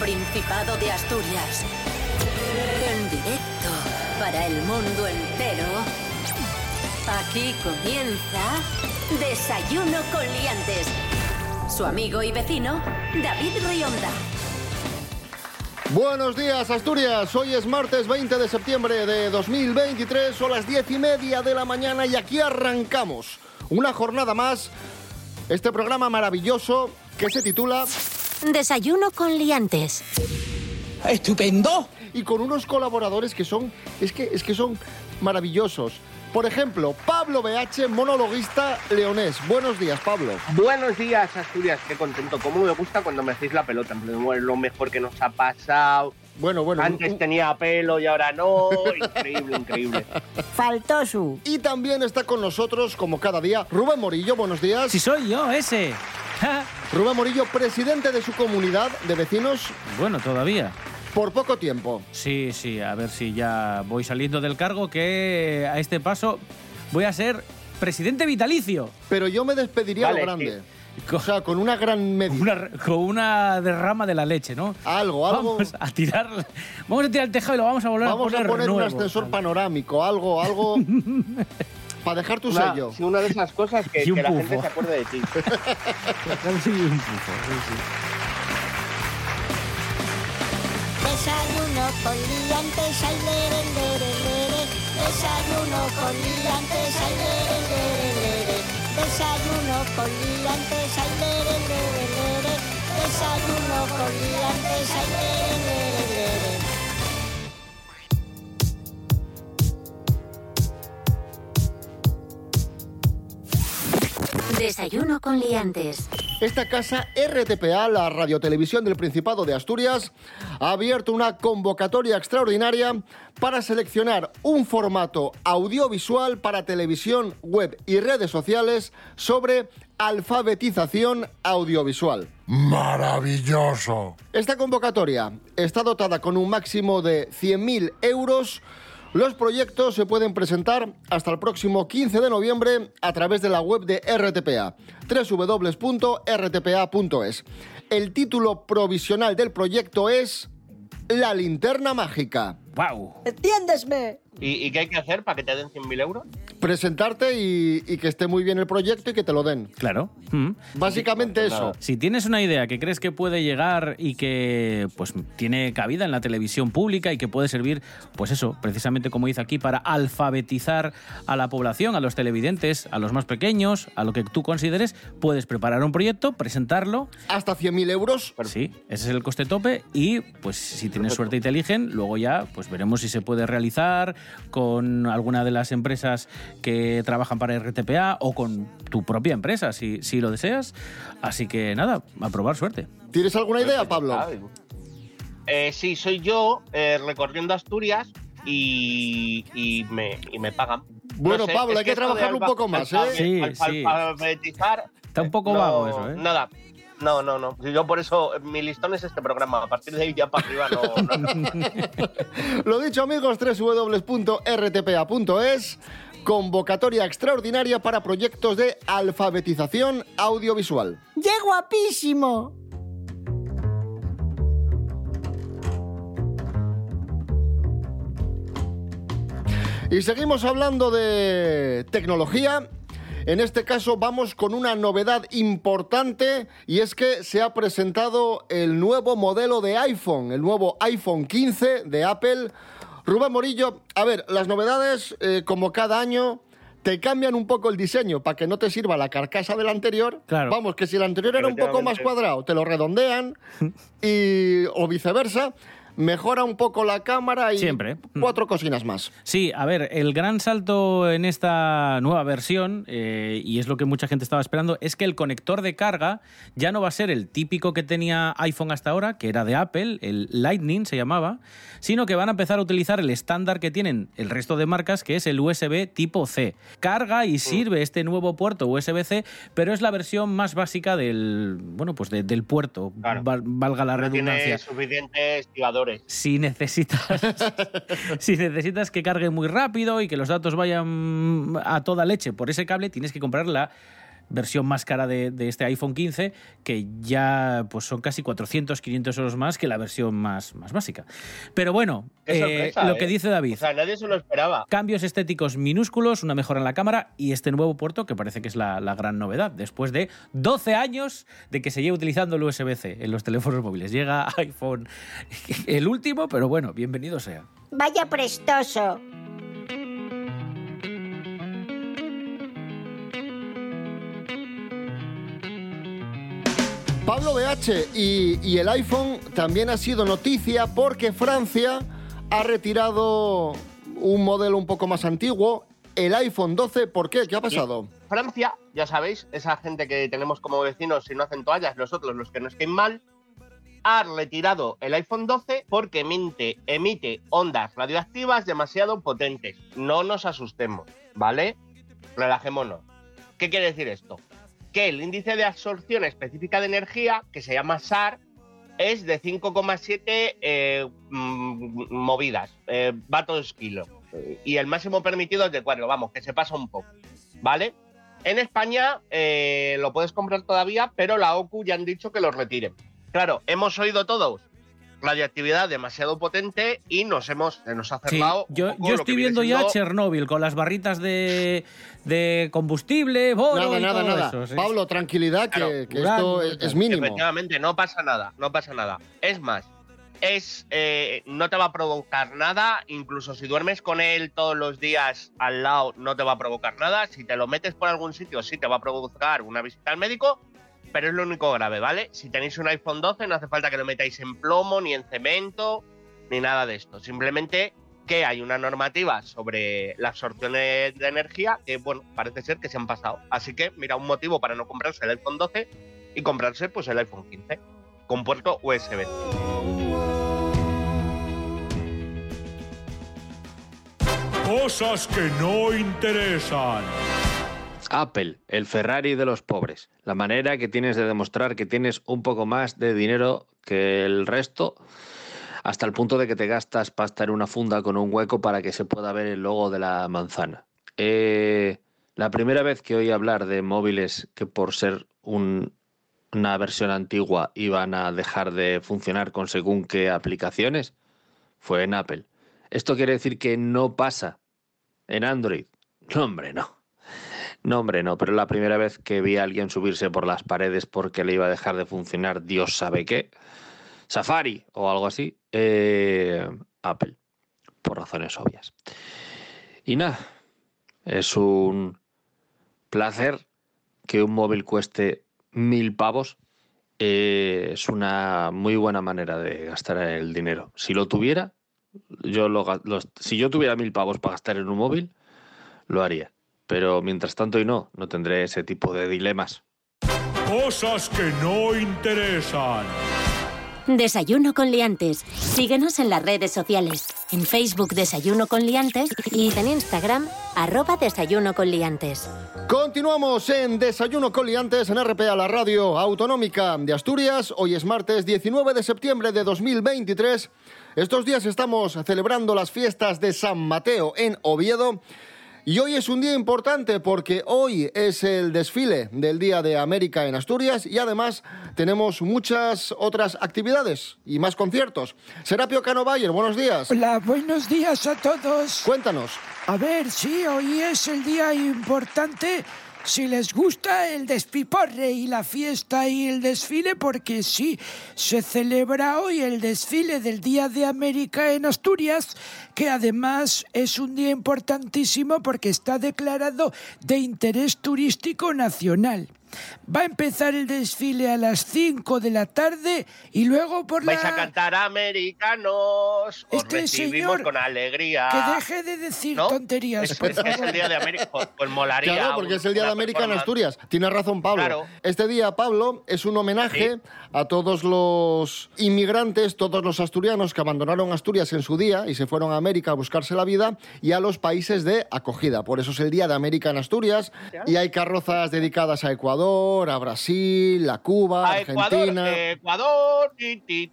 Principado de Asturias. En directo para el mundo entero. Aquí comienza Desayuno con Liantes. Su amigo y vecino, David Rionda. Buenos días, Asturias. Hoy es martes 20 de septiembre de 2023, son las diez y media de la mañana y aquí arrancamos una jornada más. Este programa maravilloso que se titula Desayuno con liantes. ¡Estupendo! y con unos colaboradores que son es que es que son maravillosos. Por ejemplo, Pablo BH, monologuista leonés. Buenos días, Pablo. Buenos días, Asturias. Qué contento. Cómo me gusta cuando me hacéis la pelota. Es lo mejor que nos ha pasado. Bueno, bueno. Antes un- tenía pelo y ahora no. Increíble, increíble. Faltó su. Y también está con nosotros, como cada día, Rubén Morillo. Buenos días. Si soy yo, ese. Rubén Morillo, presidente de su comunidad de vecinos Bueno, todavía. por poco tiempo. Sí, sí, a ver si ya voy saliendo del cargo que a este paso voy a ser presidente vitalicio. Pero yo me despediría a lo grande. Con O sea, con una gran media. una, con una derrama de la leche, ¿no? Algo, algo. Vamos a tirar, vamos a tirar el tejado y lo vamos a volver Vamos a a poner poner un ascensor panorámico, algo, algo. para dejar tu Una, sello. sí, una de esas cosas que, Y que la pufo. gente se acuerde de ti. Sí, un pufo, sí, sí. Desayuno con liantes, ay, lere, lere, lere. Desayuno con liantes, ay, lere, lere, lere. Desayuno con liantes, ay, lere, lere, lere. Desayuno con liantes, ay, lere, lere, lere. Desayuno con liantes. Esta casa RTPA, la radiotelevisión del Principado de Asturias, ha abierto una convocatoria extraordinaria para seleccionar un formato audiovisual para televisión, web y redes sociales sobre alfabetización audiovisual. Maravilloso. Esta convocatoria está dotada con un máximo de 100.000 euros. Los proyectos se pueden presentar hasta el próximo 15 de noviembre a través de la web de RTPA, www.rtpa.es. El título provisional del proyecto es La linterna mágica. ¡Guau! ¡Entiéndesme! ¿Y, y qué hay que hacer para que te den 100.000 euros? Presentarte y, y que esté muy bien el proyecto y que te lo den. Claro. Mm. Básicamente pues eso. nada. Si tienes una idea que crees que puede llegar y que pues tiene cabida en la televisión pública y que puede servir, pues eso, precisamente como dice aquí, para alfabetizar a la población, a los televidentes, a los más pequeños, a lo que tú consideres, puedes preparar un proyecto, presentarlo. Hasta 100.000 euros. Sí, ese es el coste tope y pues si tienes suerte y te eligen, luego ya pues veremos si se puede realizar con alguna de las empresas que trabajan para RTPA o con tu propia empresa, si, si lo deseas. Así que nada, a probar suerte. ¿Tienes alguna idea, Pablo? Eh, sí, soy yo eh, recorriendo Asturias y, y, me, y me pagan. Bueno, sé, Pablo, hay que de trabajarlo un poco más, ¿eh? Sí, alfa- sí. Alfabetizar. Está un poco no, vago eso, ¿eh? Nada. No, no, no. Yo por eso, mi listón es este programa. A partir de ahí ya para arriba no. no, no. Lo dicho amigos, www.rtpa.es, convocatoria extraordinaria para proyectos de alfabetización audiovisual. ¡Qué guapísimo! Y seguimos hablando de tecnología. En este caso vamos con una novedad importante y es que se ha presentado el nuevo modelo de iPhone, el nuevo iPhone 15 de Apple. Rubén Morillo, a ver, las novedades, eh, como cada año, te cambian un poco el diseño para que no te sirva la carcasa del anterior. Claro. Vamos, que si el anterior era un poco más cuadrado, te lo redondean y, o viceversa. Mejora un poco la cámara y Siempre. cuatro cocinas más. Sí, a ver, el gran salto en esta nueva versión, eh, y es lo que mucha gente estaba esperando, es que el conector de carga ya no va a ser el típico que tenía iPhone hasta ahora, que era de Apple, el Lightning se llamaba, sino que van a empezar a utilizar el estándar que tienen el resto de marcas, que es el USB tipo C. Carga y sirve este nuevo puerto USB-C, pero es la versión más básica del, bueno, pues de- del puerto, Claro. val- valga la No redundancia tiene suficientes activadores. Si necesitas si necesitas que cargue muy rápido y que los datos vayan a toda leche por ese cable, tienes que comprar la versión más cara de, de este iPhone 15, que ya pues son casi 400, 500 euros más que la versión más, más básica. Pero bueno, eh, lo ¿eh? que dice David. O sea, nadie se lo esperaba. Cambios estéticos minúsculos, una mejora en la cámara y este nuevo puerto que parece que es la, la gran novedad. Después de 12 años de que se lleva utilizando el USB-C en los teléfonos móviles. Llega iPhone el último, pero bueno, bienvenido sea. Vaya prestoso. Pablo BH y, el iPhone también ha sido noticia porque Francia ha retirado un modelo un poco más antiguo, el iPhone 12. ¿Por qué? ¿Qué ha pasado? Francia, ya sabéis, esa gente que tenemos como vecinos y no hacen toallas, nosotros los que nos queden mal, ha retirado el iPhone 12 porque emite, emite ondas radioactivas demasiado potentes. No nos asustemos, ¿vale? Relajémonos. ¿Qué quiere decir esto? Que el índice de absorción específica de energía, que se llama SAR, es de 5,7 eh, mm, movidas, eh, kilo. Y el máximo permitido es de 4, vamos, que se pasa un poco, ¿vale? En España eh, lo puedes comprar todavía, pero la OCU ya han dicho que lo retiren. Claro, hemos oído todos radioactividad demasiado potente y nos hemos nos ha cerrado. yo, yo estoy viendo ya Chernóbil con las barritas de, de combustible, boro Nada, y nada, todo nada. eso, sí. Pablo, tranquilidad, que, Claro, que urano esto es mínimo. Efectivamente, no pasa nada, no pasa nada. Es más, es eh, no te va a provocar nada, incluso si duermes con él todos los días al lado, no te va a provocar nada. Si te lo metes por algún sitio, sí te va a provocar una visita al médico, pero es lo único grave, ¿vale? Si tenéis un iPhone 12, no hace falta que lo metáis en plomo, ni en cemento, ni nada de esto. Simplemente que hay una normativa sobre la absorción de, energía que, bueno, parece ser que se han pasado. Así que, mira, un motivo para no comprarse el iPhone 12 y comprarse pues el iPhone 15 con puerto USB. Cosas que no interesan. Apple, el Ferrari de los pobres. La manera que tienes de demostrar que tienes un poco más de dinero que el resto, hasta el punto de que te gastas pasta en una funda con un hueco para que se pueda ver el logo de la manzana. Eh, la primera vez que oí hablar de móviles que por ser un- una versión antigua iban a dejar de funcionar con según qué aplicaciones fue en Apple. ¿Esto quiere decir que no pasa en Android? No, hombre, no. No, hombre, no, pero la primera vez que vi a alguien subirse por las paredes porque le iba a dejar de funcionar Dios sabe qué, Safari o algo así, eh, Apple, por razones obvias. Y nada, es un placer que un móvil cueste mil pavos. eh, es una muy buena manera de gastar el dinero. Si lo tuviera, yo lo, si yo tuviera mil pavos para gastar en un móvil, lo haría. Pero mientras tanto y no, no tendré ese tipo de dilemas. Cosas que no interesan. Desayuno con liantes. Síguenos en las redes sociales. En Facebook Desayuno con liantes y en Instagram arroba Desayuno con liantes. Continuamos en Desayuno con Liantes en RPA, la radio autonómica de Asturias. Hoy es martes 19 de septiembre de 2023. Estos días estamos celebrando las fiestas de San Mateo en Oviedo. Y hoy es un día importante porque hoy es el desfile del Día de América en Asturias y además tenemos muchas otras actividades y más conciertos. Serapio Cano Bayer, buenos días. Hola, buenos días a todos. Cuéntanos. A ver, sí, hoy es el día importante. Si les gusta el despiporre y la fiesta y el desfile, porque sí, se celebra hoy el desfile del Día de América en Asturias, que además es un día importantísimo porque está declarado de interés turístico nacional. Va a empezar el desfile a las 5 de la tarde y luego por la... Vais a cantar americanos, os Este recibimos señor con alegría. Que deje de decir ¿No? tonterías, Es, por el Día de América. Pues, pues molaría. Claro, porque un- es el Día de América en. Asturias. Tiene razón Pablo. Claro. Este día, Pablo, es un homenaje a todos los inmigrantes, todos los asturianos que abandonaron Asturias en su día y se fueron a América a buscarse la vida y a los países de acogida. Por eso es el Día de América en Asturias y hay carrozas dedicadas a Ecuador a Brasil, a Cuba, a Argentina. Ecuador, Ecuador.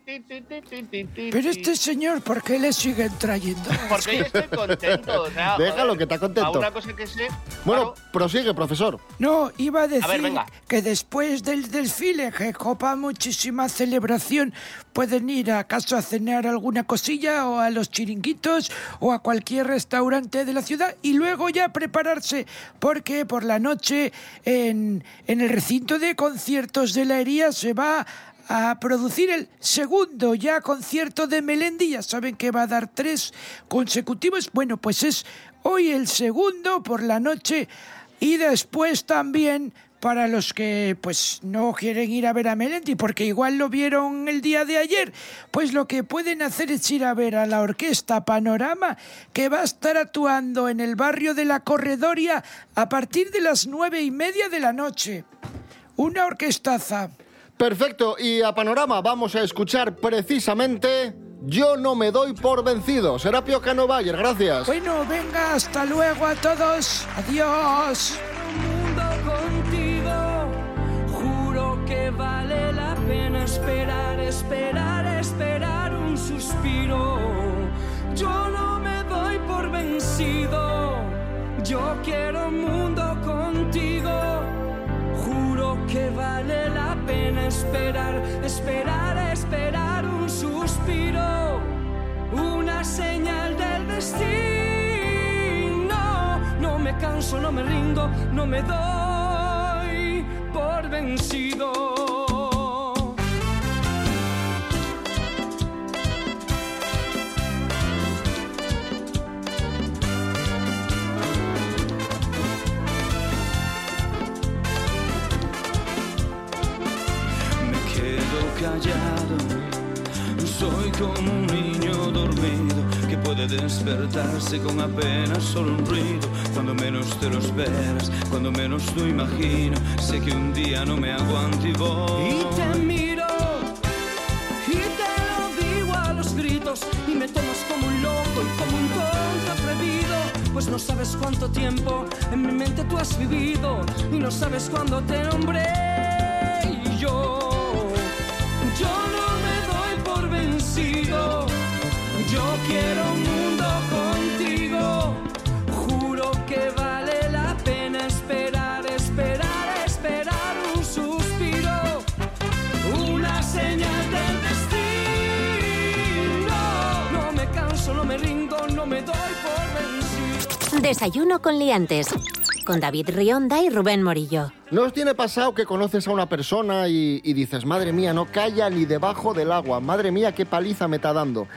Pero este señor, ¿por qué le siguen trayendo? Porque yo estoy contento. O sea, Déjalo que está contento. Una cosa que sé, bueno, prosigue, profesor. No, iba a decir que después del desfile que copa muchísima celebración, pueden ir acaso a cenar alguna cosilla o a los chiringuitos o a cualquier restaurante de la ciudad y luego ya prepararse, porque por la noche en, en el recinto de conciertos de la Hería se va a producir el segundo ya concierto de Melendi. Ya saben que va a dar tres consecutivos. Bueno, pues es hoy el segundo por la noche y después también para los que pues no quieren ir a ver a Melendi porque igual lo vieron el día de ayer, pues lo que pueden hacer es ir a ver a la orquesta Panorama que va a estar actuando en el barrio de la Corredoria a partir de las nueve y media de la noche. Una orquestaza. Perfecto, y a Panorama vamos a escuchar precisamente Yo no me doy por vencido. Serapio Cano Bayer, gracias. Bueno, venga, hasta luego a todos. Adiós. Vale la pena esperar, esperar, esperar un suspiro. Yo no me doy por vencido. Yo quiero un mundo contigo. Juro que vale la pena esperar, esperar, esperar un suspiro. Una señal del destino. No me canso, no me rindo, no me doy por vencido. Despertarse con apenas solo un ruido. Cuando menos te lo esperas, cuando menos lo imagino, sé que un día no me aguanto y voy. Y te miro, y te lo digo a los gritos, y me tomas como un loco y como un tonto atrevido. Pues no sabes cuánto tiempo en mi mente tú has vivido, y no sabes cuándo te nombré. Y yo Yo quiero un mundo contigo. Juro que vale la pena esperar, esperar, esperar un suspiro. Una señal del destino. No me canso, no me rindo, no me doy por vencido. Desayuno con liantes. Con David Rionda y Rubén Morillo. ¿No os tiene pasado que conoces a una persona y, y dices, madre mía, no calla ni debajo del agua, madre mía, qué paliza me está dando?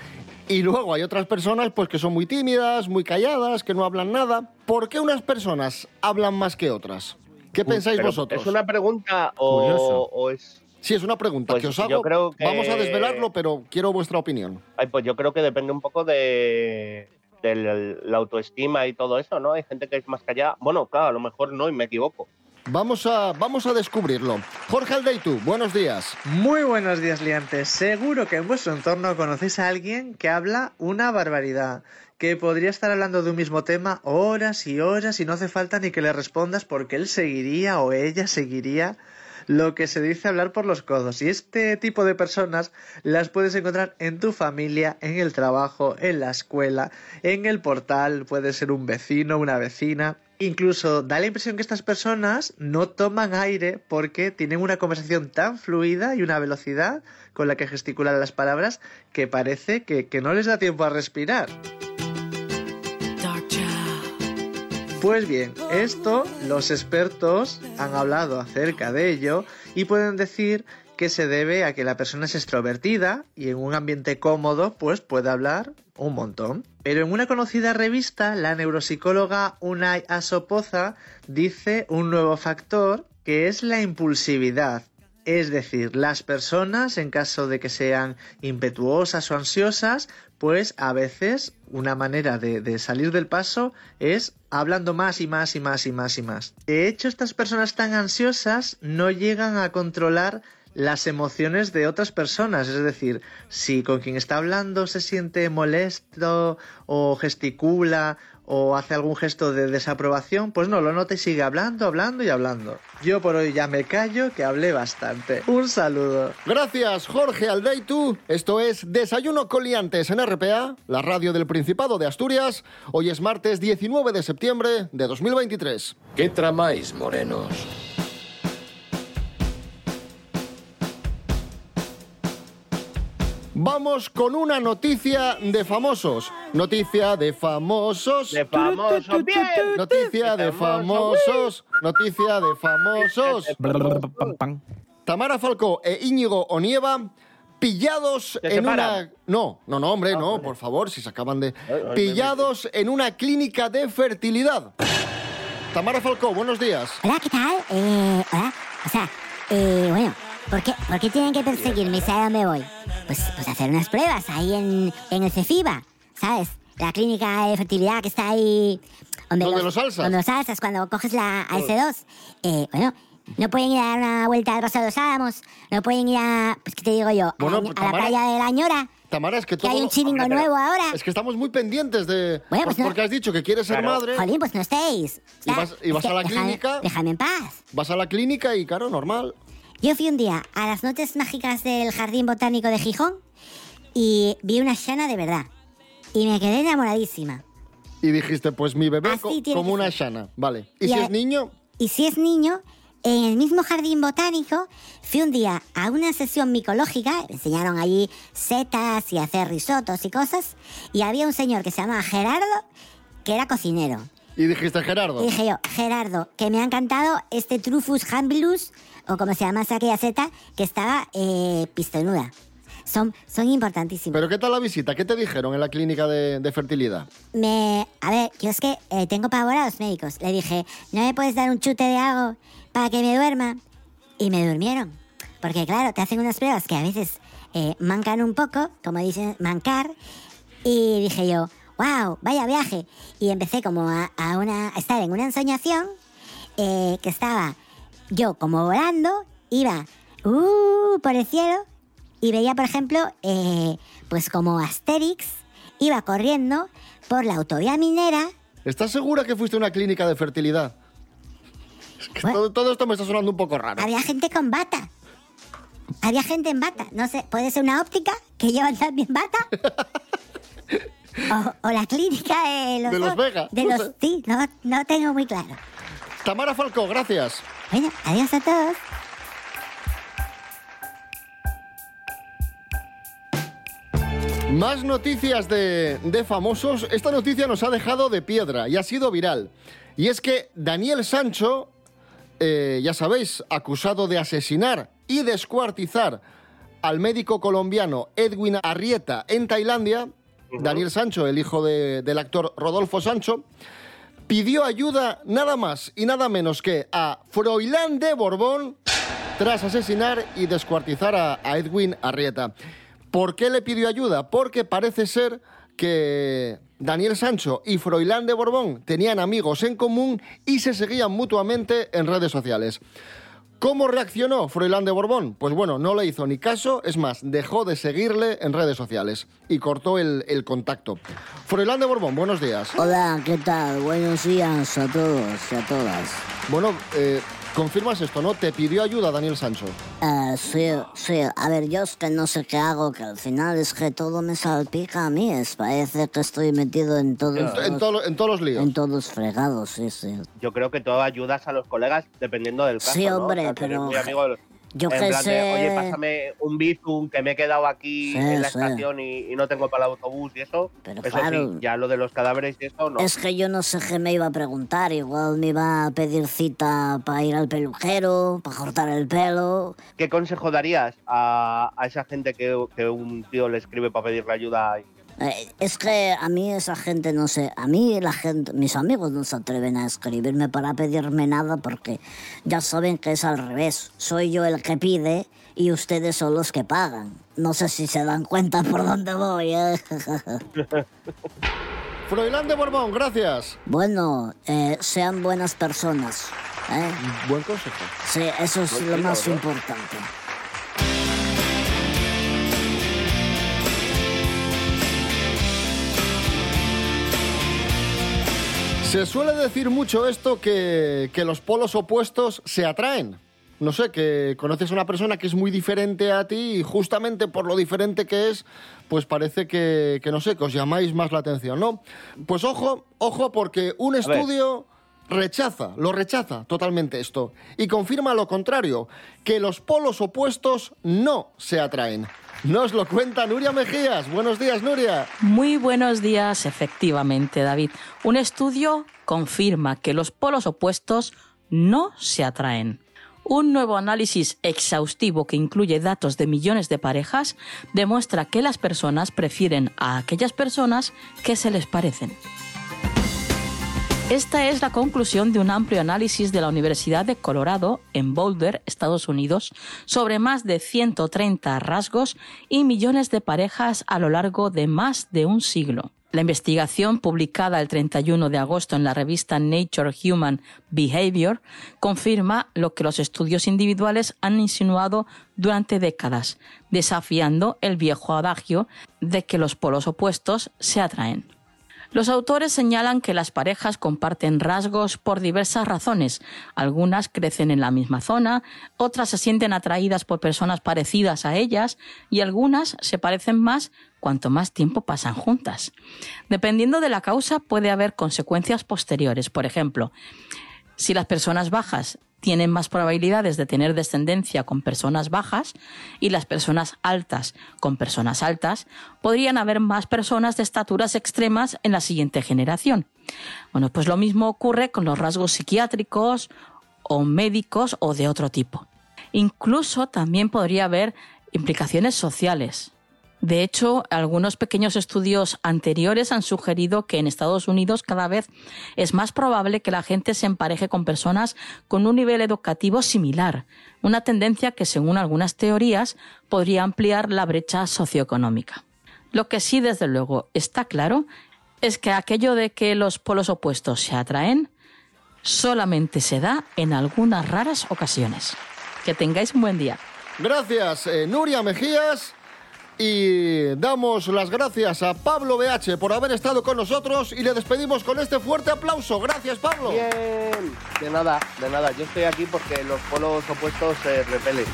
Y luego hay otras personas pues que son muy tímidas, muy calladas, que no hablan nada. ¿Por qué unas personas hablan más que otras? ¿Qué pensáis Pero, vosotros? ¿Es una pregunta o, Curioso. o es.? Sí, es una pregunta Pues que os yo hago. creo que- Vamos a desvelarlo, pero quiero vuestra opinión. Ay, pues yo creo que depende un poco de, de la autoestima y todo eso, ¿no? Hay gente que es más callada. Bueno, claro, a lo mejor no y me equivoco. Vamos a, vamos a descubrirlo. Jorge Aldeitu, buenos días. Muy buenos días, liantes. Seguro que en vuestro entorno conocéis a alguien que habla una barbaridad, que podría estar hablando de un mismo tema horas y horas y no hace falta ni que le respondas porque él seguiría o ella seguiría lo que se dice hablar por los codos. Y este tipo de personas las puedes encontrar en tu familia, en el trabajo, en la escuela, en el portal, puede ser un vecino, una vecina. Incluso da la impresión que estas personas no toman aire porque tienen una conversación tan fluida y una velocidad con la que gesticulan las palabras que parece que, que no les da tiempo a respirar. Pues bien, esto los expertos han hablado acerca de ello y pueden decir que se debe a que la persona es extrovertida y en un ambiente cómodo pues puede hablar un montón. Pero en una conocida revista, la neuropsicóloga Unai Asopoza dice un nuevo factor que es la impulsividad. Es decir, las personas, en caso de que sean impetuosas o ansiosas, pues a veces una manera de, de, salir del paso es hablando más y más y más y más y más. De hecho, estas personas tan ansiosas no llegan a controlar las emociones de otras personas. Es decir, si con quien está hablando se siente molesto o gesticula o hace algún gesto de desaprobación, pues no, lo nota y sigue hablando, hablando y hablando. Yo por hoy ya me callo, que hablé bastante. Un saludo. Gracias, Jorge Aldeitu. Esto es Desayuno Coliantes en RPA, la radio del Principado de Asturias. Hoy es martes 19 de septiembre de 2023. ¿Qué tramáis, morenos? Vamos con una noticia de famosos. Noticia de famosos. De famosos, bien. Noticia de famosos. Noticia de famosos. Tamara Falcó e Íñigo Onieva pillados Se en separan. una... No, no, no, hombre, no, por favor, si se acaban de... Pillados en una clínica de fertilidad. Tamara Falcó, buenos días. Hola, ¿qué tal? Eh, hola. O sea, eh, bueno, ¿por qué, ¿por qué tienen que perseguirme? ¿Sabes a dónde voy? Pues, pues hacer unas pruebas ahí en, en el CEFIBA, ¿sabes? La clínica de fertilidad que está ahí... ¿Donde los alzas? Donde los alzas, cuando coges la AS2. Eh, bueno, no pueden ir a dar una vuelta al Paso de los Álamos, no pueden ir a... Pues, ¿qué te digo yo? A, Bueno, la, pues, a la Tamara- playa de la Ñora, Tamara, es que que todo... hay un chiringo Hombre, nuevo ahora. Es que estamos muy pendientes de... Bueno, pues no- Porque has dicho que quieres ser Claro. madre, Jolín, pues no estéis. Y vas- y vas que a la déjame- clínica. Déjame en paz. vas a la clínica y, claro, normal. Yo fui un día a las noches mágicas del Jardín Botánico de Gijón y vi una shana de verdad. Y me quedé enamoradísima. Y dijiste, pues mi bebé co- como una shana. Vale. ¿Y, Y si a- es niño? Y si es niño, en el mismo Jardín Botánico fui un día a una sesión micológica. Enseñaron allí setas y hacer risotos y cosas. Y había un señor que se llamaba Gerardo, que era cocinero. Y dijiste, Gerardo. Y dije yo, Gerardo, que me ha encantado este Trufus hambilus, o como se llama aquella seta, que estaba eh, pistonuda. Son, son importantísimos. ¿Pero qué tal la visita? ¿Qué te dijeron en la clínica de, de fertilidad? Me, a ver, yo es que eh, tengo pavor a los médicos. Le dije, ¿no me puedes dar un chute de algo para que me duerma? Y me durmieron. Porque claro, te hacen unas pruebas que a veces eh, mancan un poco, como dicen, mancar. Y dije yo, wow, vaya viaje. Y empecé como a, a una, a estar en una ensoñación eh, que estaba yo como volando, iba uh, por el cielo y veía, por ejemplo, eh, pues como Asterix iba corriendo por la autovía minera. ¿Estás segura que fuiste a una clínica de fertilidad? Es que Bueno. todo, todo esto me está sonando un poco raro. Había gente con bata. Había gente en bata. No sé, puede ser una óptica que llevan también bata. O, o la clínica de los, De Los Vega, De no los, sé. sí, no, no tengo muy claro. Tamara Falcó, gracias. Bueno, adiós a todos. Más noticias de, de famosos. Esta noticia nos ha dejado de piedra y ha sido viral. Y es que Daniel Sancho, eh, ya sabéis, acusado de asesinar y descuartizar al médico colombiano Edwin Arrieta en Tailandia, Daniel Sancho, el hijo de- del actor Rodolfo Sancho, pidió ayuda nada más y nada menos que a Froilán de Borbón tras asesinar y descuartizar a, Edwin Arrieta. ¿Por qué le pidió ayuda? Porque parece ser que Daniel Sancho y Froilán de Borbón tenían amigos en común y se seguían mutuamente en redes sociales. ¿Cómo reaccionó Froilán de Borbón? Pues bueno, no le hizo ni caso, es más, dejó de seguirle en redes sociales y cortó el, el contacto. Froilán de Borbón, buenos días. Hola, ¿qué tal? Buenos días a todos y a todas. Bueno, eh, confirmas esto, ¿no? Te pidió ayuda Daniel Sancho. Eh, sí, sí, a ver, yo es que no sé qué hago, que al final es que todo me salpica a mí, es, parece que estoy metido en todos En, los, en todo- en todos los líos. en todos fregados, sí, sí. Yo creo que tú ayudas a los colegas dependiendo del caso. Sí, ¿no? hombre, O sea, pero- muy amigo de los- Yo en qué plan de, sé. Oye, pásame un bizum que me he quedado aquí Sí, en la sí. estación y, y no tengo para el autobús y eso. Pero eso claro. sí, ya lo de los cadáveres y eso no. Es que yo no sé qué me iba a preguntar, igual me iba a pedir cita para ir al peluquero, para cortar el pelo. ¿Qué consejo darías a, a esa gente que, que un tío le escribe para pedirle ayuda? Eh, es que a mí esa gente, no sé, a mí la gente, mis amigos no se atreven a escribirme para pedirme nada porque ya saben que es al revés. Soy yo el que pide y ustedes son los que pagan. No sé si se dan cuenta por dónde voy. ¿eh? Froilán de Borbón, gracias. bueno, eh, sean buenas personas. ¿eh? Buen consejo. Sí, eso es lo Buen más tiro, ¿no? importante. Se suele decir mucho esto que, que los polos opuestos se atraen. No sé, que conoces a una persona que es muy diferente a ti y justamente por lo diferente que es, pues parece que, que no sé, que os llamáis más la atención, ¿no? Pues ojo, ojo, porque un estudio rechaza, lo rechaza totalmente esto y confirma lo contrario, que los polos opuestos no se atraen. Nos lo cuenta Nuria Mejías. Buenos días, Nuria. Muy buenos días, efectivamente, David. Un estudio confirma que los polos opuestos no se atraen. Un nuevo análisis exhaustivo que incluye datos de millones de parejas demuestra que las personas prefieren a aquellas personas que se les parecen. Esta es la conclusión de un amplio análisis de la Universidad de Colorado en Boulder, Estados Unidos, sobre más de 130 rasgos y millones de parejas a lo largo de más de un siglo. La investigación, publicada el 31 de agosto en la revista Nature Human Behavior, confirma lo que los estudios individuales han insinuado durante décadas, desafiando el viejo adagio de que los polos opuestos se atraen. Los autores señalan que las parejas comparten rasgos por diversas razones. Algunas crecen en la misma zona, otras se sienten atraídas por personas parecidas a ellas y algunas se parecen más cuanto más tiempo pasan juntas. Dependiendo de la causa puede haber consecuencias posteriores. Por ejemplo, si las personas bajas tienen más probabilidades de tener descendencia con personas bajas y las personas altas con personas altas, podrían haber más personas de estaturas extremas en la siguiente generación. Bueno, pues lo mismo ocurre con los rasgos psiquiátricos o médicos o de otro tipo. Incluso también podría haber implicaciones sociales. De hecho, algunos pequeños estudios anteriores han sugerido que en Estados Unidos cada vez es más probable que la gente se empareje con personas con un nivel educativo similar, una tendencia que según algunas teorías podría ampliar la brecha socioeconómica. Lo que sí, desde luego, está claro es que aquello de que los polos opuestos se atraen solamente se da en algunas raras ocasiones. Que tengáis un buen día. Gracias, eh, Nuria Mejías. Y damos las gracias a Pablo BH por haber estado con nosotros y le despedimos con este fuerte aplauso. Gracias, Pablo. Bien. De nada, de nada. Yo estoy aquí porque los polos opuestos se repelen.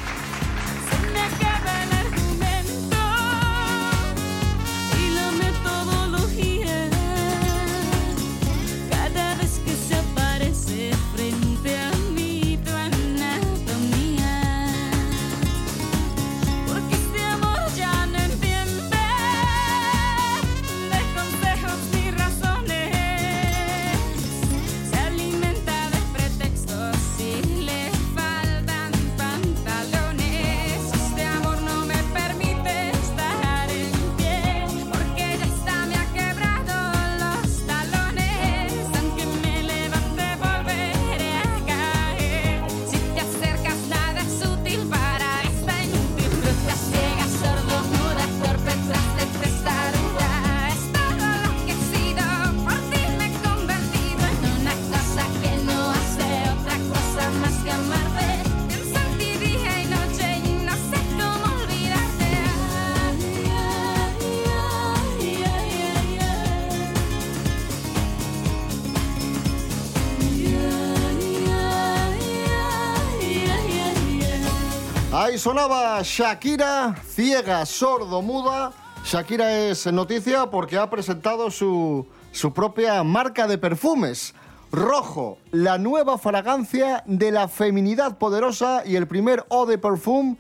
Ahí sonaba Shakira, ciega, sordo, muda. Shakira es noticia porque ha presentado su, su propia marca de perfumes. Rojo, la nueva fragancia de la feminidad poderosa y el primer eau de perfume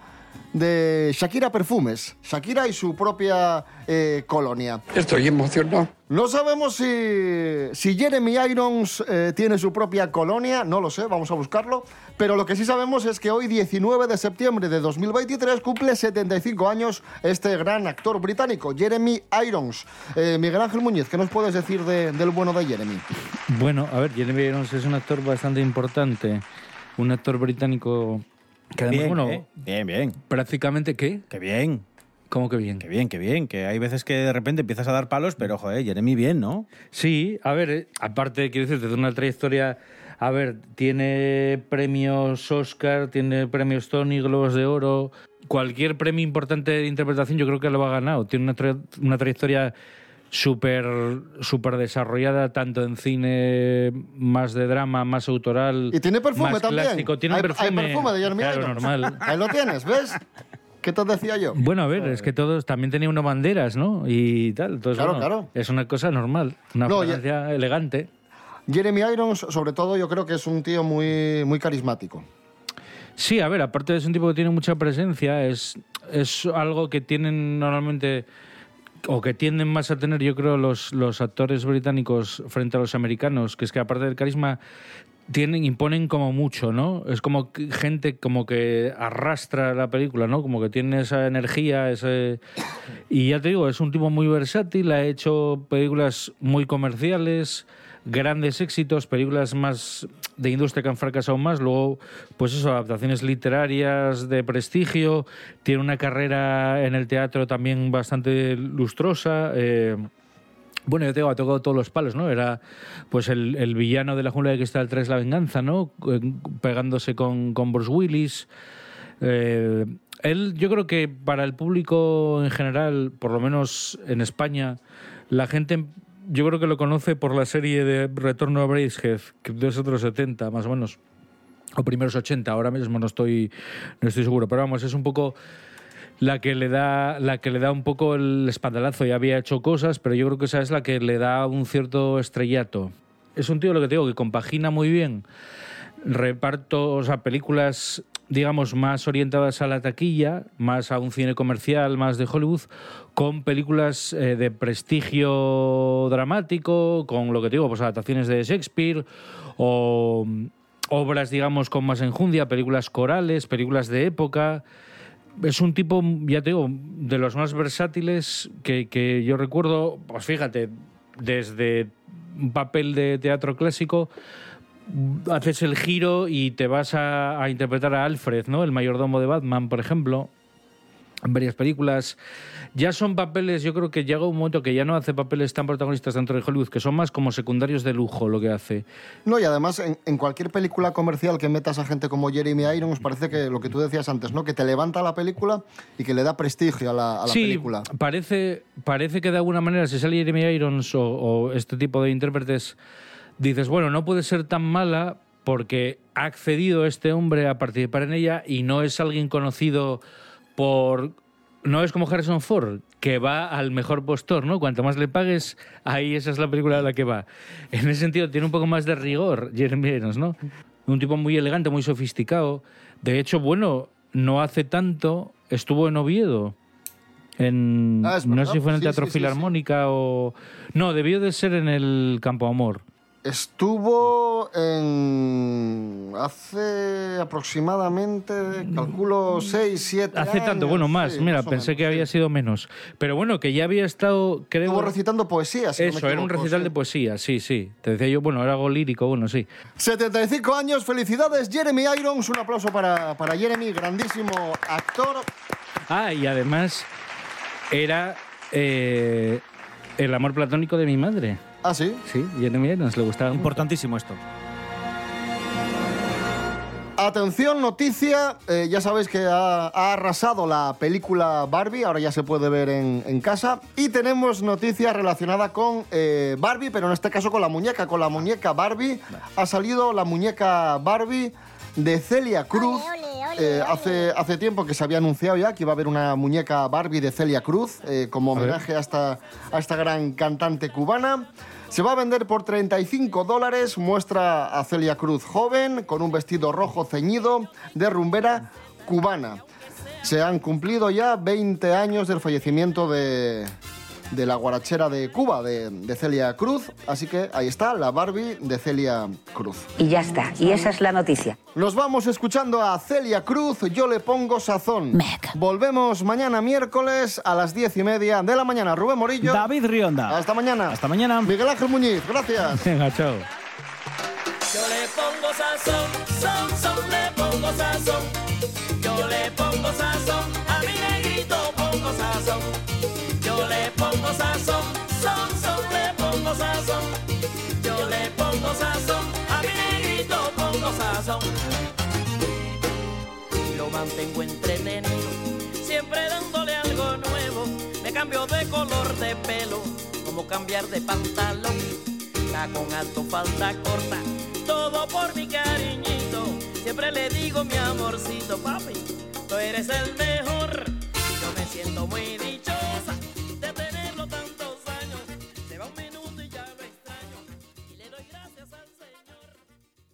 de Shakira Perfumes. Shakira y su propia eh, colonia. Estoy emocionado. No sabemos si, si Jeremy Irons eh, tiene su propia colonia, no lo sé, vamos a buscarlo. Pero lo que sí sabemos es que hoy, 19 de septiembre de 2023, cumple 75 años este gran actor británico, Jeremy Irons. Eh, Miguel Ángel Muñiz, ¿qué nos puedes decir de- del bueno de Jeremy? Bueno, a ver, Jeremy Irons es un actor bastante importante, un actor británico que además, Bien, bueno, ¿eh? Bien, bien. prácticamente ¿qué? Qué bien. ¿Cómo que bien? Qué bien, qué bien. Que hay veces que de repente empiezas a dar palos, pero joder, Jeremy bien, ¿no? Sí, a ver, eh, aparte, quiero decir, de una trayectoria, a ver, tiene premios Oscar, tiene premios Tony, Globos de Oro, cualquier premio importante de interpretación yo creo que lo ha ganado. Tiene una, tra- una trayectoria súper súper desarrollada tanto en cine más de drama, más autoral, Y tiene perfume más también. clásico. Tiene hay, perfume, hay perfume de Jeremy claro, Irons. normal. Ahí lo tienes, ¿ves? ¿Qué te decía yo? Bueno, a ver, es que todos también tenía unas banderas, ¿no? Y tal. Entonces, Claro, bueno, claro. Es una cosa normal, una No, fragancia elegante. Jeremy Irons, sobre todo, yo creo que es un tío muy, muy carismático. Sí, a ver, aparte de ser un tipo que tiene mucha presencia, es, es algo que tienen normalmente o que tienden más a tener, yo creo, los, los actores británicos frente a los americanos, que es que aparte del carisma tienen imponen como mucho, ¿no? Es como gente como que arrastra la película, ¿no? Como que tiene esa energía, ese y ya te digo, es un tipo muy versátil, ha hecho películas muy comerciales, grandes éxitos, películas más de industria que han fracasado más, luego, pues eso, adaptaciones literarias de prestigio, tiene una carrera en el teatro también bastante lustrosa. eh, bueno, yo te digo, ha tocado todos los palos, ¿no? Era pues el, villano de la jungla de Cristal 3, La Venganza, ¿no? Eh, Pegándose con, con Bruce Willis. Eh, él, yo creo que para el público en general, por lo menos en España, la gente, yo creo que lo conoce por la serie de Retorno a Bracehead, que es otros 70, más o menos. O primeros 80, ahora mismo no estoy, no estoy seguro. Pero vamos, es un poco la que le da la que le da un poco el espaldarazo ya había hecho cosas pero yo creo que esa es la que le da un cierto estrellato es un tío lo que te digo que compagina muy bien reparto o sea películas digamos más orientadas a la taquilla más a un cine comercial más de Hollywood con películas eh, de prestigio dramático con lo que te digo pues adaptaciones de Shakespeare o mm, obras digamos con más enjundia películas corales películas de época. Es un tipo, ya te digo, de los más versátiles que, que yo recuerdo, pues fíjate, desde un papel de teatro clásico, haces el giro y te vas a, a interpretar a Alfred, ¿no? El mayordomo de Batman, por ejemplo, en varias películas. Ya son papeles, yo creo que llega un momento que ya no hace papeles tan protagonistas dentro de Hollywood, que son más como secundarios de lujo lo que hace. No, y además en, en cualquier película comercial que metas a gente como Jeremy Irons, parece que lo que tú decías antes, ¿no? Que te levanta la película y que le da prestigio a la, a la sí, película. Parece, parece que de alguna manera, si sale Jeremy Irons o, o este tipo de intérpretes, dices, bueno, no puede ser tan mala porque ha accedido este hombre a participar en ella y no es alguien conocido por... No es como Harrison Ford, que va al mejor postor, ¿no? Cuanto más le pagues, ahí esa es la película a la que va. En ese sentido, tiene un poco más de rigor Jeremy Irons, ¿no? Un tipo muy elegante, muy sofisticado. De hecho, bueno, no hace tanto estuvo en Oviedo. En, Ah, no sé si fue en el Teatro sí, sí, Filarmónica o... No, debió de ser en el Campo Amor. Estuvo en. hace aproximadamente, calculo, 6, 7 Hace tanto, bueno, más. Mira, pensé que había sido menos. Pero bueno, que ya había estado, creo... Estuvo recitando poesía, si no me Eso, era un recital sí. de poesía, sí, sí. Te decía yo, bueno, era algo lírico, bueno, sí. 75 años, felicidades, Jeremy Irons. Un aplauso para, para Jeremy, grandísimo actor. Ah, y además era eh, el amor platónico de mi madre. ¿Ah, sí? Sí, Jeremy Irons, le gustaba Importantísimo esto. Atención, noticia. eh, ya sabéis que ha, ha arrasado la película Barbie, ahora ya se puede ver en, en casa. Y tenemos noticia relacionada con eh, Barbie, pero en este caso con la muñeca, con la muñeca Barbie. Ha salido la muñeca Barbie de Celia Cruz. Eh, hace, hace tiempo que se había anunciado ya que iba a haber una muñeca Barbie de Celia Cruz eh, como homenaje a esta, a esta gran cantante cubana. Se va a vender por 35 dólares. Muestra a Celia Cruz joven con un vestido rojo ceñido de rumbera cubana. Se han cumplido ya 20 años del fallecimiento de, de la guarachera de Cuba, de, de Celia Cruz. Así que ahí está, la Barbie de Celia Cruz. Y ya está, y esa es la noticia. Nos vamos escuchando a Celia Cruz, yo le pongo sazón. Volvemos mañana miércoles a las diez y media de la mañana. Rubén Morillo. David Rionda. Hasta mañana. Hasta mañana. Miguel Ángel Muñiz, gracias. Venga, chao. Yo le pongo sazón, son, son, le pongo sazón. Yo le pongo sazón, a mi negrito pongo sazón. Yo le pongo sazón, son, son, le pongo sazón. Yo le pongo sazón, a mi negrito pongo sazón. Lo mantengo entretenido, siempre dándole algo nuevo. Me cambio de color de pelo, como cambiar de pantalón. Con alto, falda corta, todo por mi cariñito. Siempre le digo mi amorcito, papi, tú eres el mejor. Yo me siento muy dichoso.